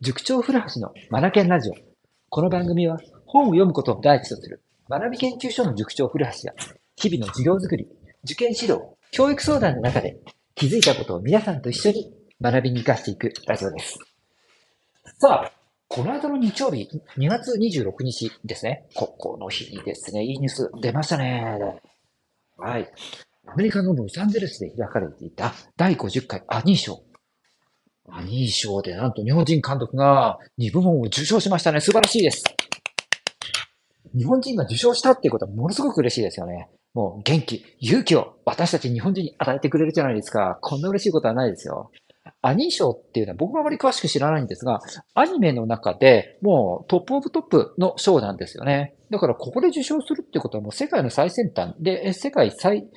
塾長古橋のマナケンラジオ。この番組は本を読むことを第一とする学び研究所の塾長古橋や日々の授業づくり、受験指導、教育相談の中で気づいたことを皆さんと一緒に学びに活かしていくラジオです。さあ、この間の日曜日、2月26日ですね。ここの日にですね、いいニュース出ましたね。はい。アメリカのロサンゼルスで開かれていた第50回アニー賞。アニー賞でなんと日本人監督が2部門を受賞しましたね。素晴らしいです。日本人が受賞したっていうことはものすごく嬉しいですよね。もう元気、勇気を私たち日本人に与えてくれるじゃないですか。こんな嬉しいことはないですよ。アニー賞っていうのは僕はあまり詳しく知らないんですが、アニメの中でもうトップオブトップの賞なんですよね。だからここで受賞するってことはもう世界の最先端で、世界最、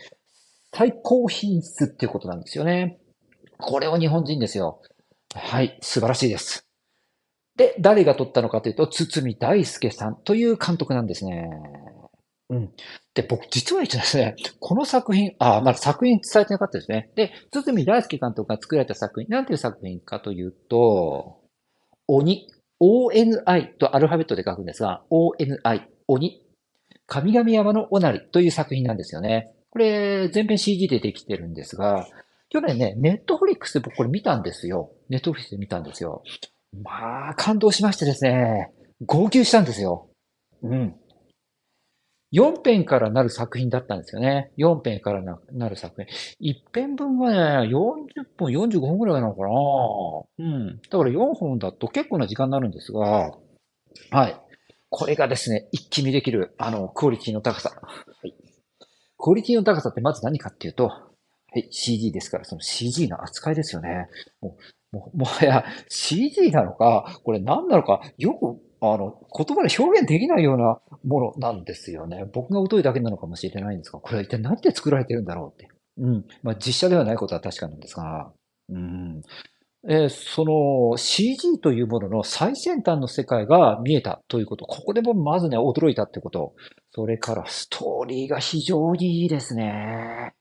最高品質っていうことなんですよね。これを日本人ですよ。はい、素晴らしいです。で、誰が撮ったのかというと、堤大輔さんという監督なんですね。うん。で、僕、実は一応ですね、この作品、あ、まだ作品伝えてなかったですね。で、堤大輔監督が作られた作品、なんていう作品かというと、鬼、ONI とアルファベットで書くんですが、ONI、鬼、神々山のおなりという作品なんですよね。これ、全編 CG でできてるんですが、去年ね、ネットフリックスで僕これ見たんですよ。ネットフリックスで見たんですよ。まあ、感動しましてですね、号泣したんですよ。うん。4編からなる作品だったんですよね。4編からなる作品。1編分がね、40分、45分くらいなのかなうん。だから4本だと結構な時間になるんですが、はい。これがですね、一気見できる、あの、クオリティの高さ。はい。クオリティの高さってまず何かっていうと、はい、CG ですから、その CG の扱いですよね。も、ももはや CG なのか、これ何なのか、よく、あの、言葉で表現できないようなものなんですよね。僕が疎いだけなのかもしれないんですが、これは一体何で作られてるんだろうって。うん。まあ、実写ではないことは確かなんですが、うん。えーその CG というものの最先端の世界が見えたということ。ここでもまずね、驚いたってこと。それからストーリーが非常にいいですね。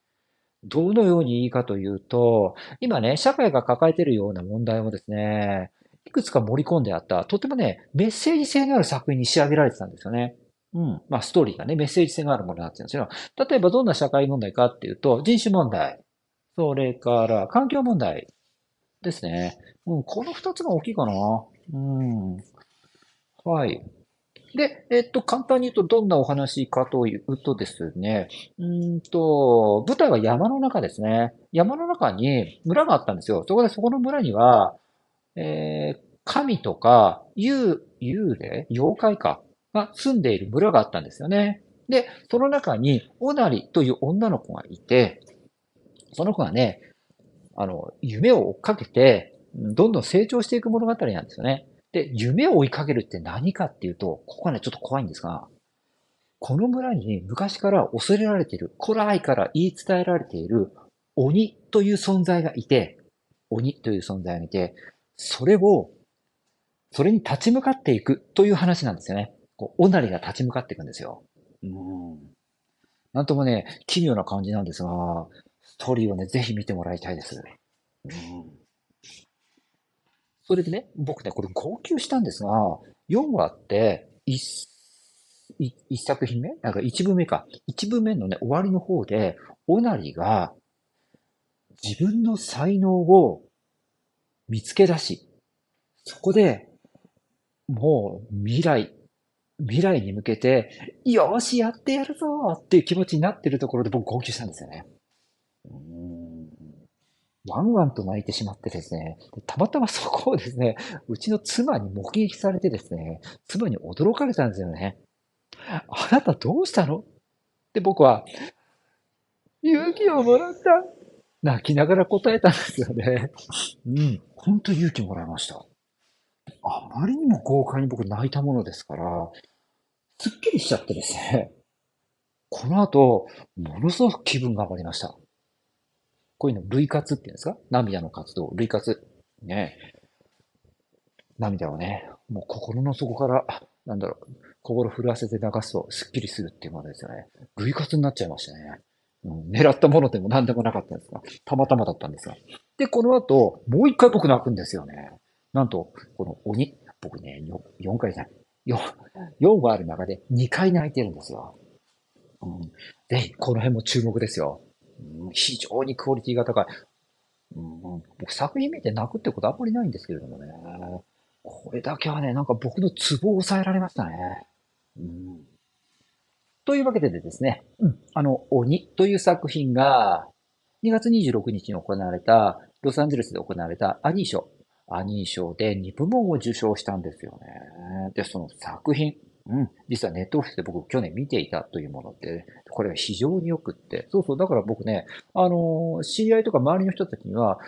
どのようにいいかというと、今ね、社会が抱えているような問題をですね、いくつか盛り込んであった、とてもね、メッセージ性のある作品に仕上げられてたんですよね。うん。まあ、ストーリーがね、メッセージ性があるものになってるんですよ。例えばどんな社会問題かっていうと、人種問題。それから環境問題ですね。うん、この二つが大きいかな。うん。はい。で、えっと、簡単に言うとどんなお話かというとですね、うんと、舞台は山の中ですね。山の中に村があったんですよ。そこでそこの村には、えー神とか、幽、幽霊妖怪かが住んでいる村があったんですよね。で、その中に、オナリという女の子がいて、その子がね、あの、夢を追っかけて、どんどん成長していく物語なんですよね。で、夢を追いかけるって何かっていうと、ここはね、ちょっと怖いんですが、この村に昔から恐れられている、古来から言い伝えられている鬼という存在がいて、鬼という存在がいて、それを、それに立ち向かっていくという話なんですよね。こう、おなりが立ち向かっていくんですよ。うん。なんともね、奇妙な感じなんですが、ストーリーをね、ぜひ見てもらいたいです。うん。それでね、僕ね、これ号泣したんですが、4話って、1、一作品目？なんか1部目か。1部目のね、終わりの方で、オナリが自分の才能を見つけ出し、そこでもう未来、未来に向けて、よし、やってやるぞっていう気持ちになってるところで僕号泣したんですよね。うんワンワンと泣いてしまってですね、たまたまそこをですね、うちの妻に目撃されてですね、妻に驚かれたんですよね。あなたどうしたの？で僕は、勇気をもらった。泣きながら答えたんですよね。うん。本当勇気もらいました。あまりにも豪快に僕泣いたものですから、すっきりしちゃってですね。この後、ものすごく気分が上がりました。こういうの、類活っていうんですか？涙の活動、類活。ね。涙をね、もう心の底から、あなんだろう、心震わせて流すとスッキリするっていうものですよね。類活になっちゃいましたね。うん、狙ったものでも何でもなかったんですが、たまたまだったんですが。で、この後、もう一回僕泣くんですよね。なんと、この鬼、僕ね、4, 4回じゃない。4, 4話ある中で2回泣いてるんですよ。うん、ぜひ、この辺も注目ですよ。うん、非常にクオリティが高い。うん、僕作品見て泣くってことあんまりないんですけれどもね。これだけはね、なんか僕のツボを抑えられましたね。うん、というわけでですね、うん、あの、鬼という作品が、2月26日に行われた、ロサンゼルスで行われたアニー賞。アニー賞で2部門を受賞したんですよね。で、その作品。うん。実はネットオフィスで僕去年見ていたというもので、これが非常に良くって。そうそう。だから僕ね、あの、知り合いとか周りの人たちには、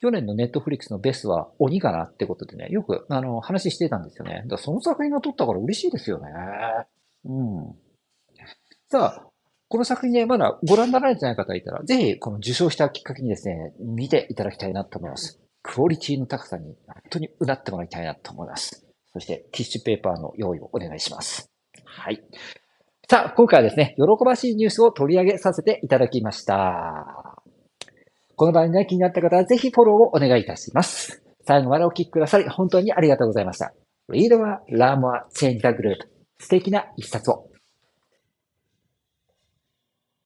去年のネットフリックスのベスは鬼かなってことでね、よく、あの、話してたんですよね。だその作品が撮ったから嬉しいですよね。うん。さあ、この作品でまだご覧になられてない方いたら、ぜひこの受賞したきっかけにですね、見ていただきたいなと思います。クオリティの高さに本当にうなってもらいたいなと思います。そしてティッシュペーパーの用意をお願いします。はい。さあ、今回はですね、喜ばしいニュースを取り上げさせていただきました。この番組が気になった方はぜひフォローをお願いいたします。最後までお聴きくださり、本当にありがとうございました。Read は Learn More Change the Group。素敵な一冊を。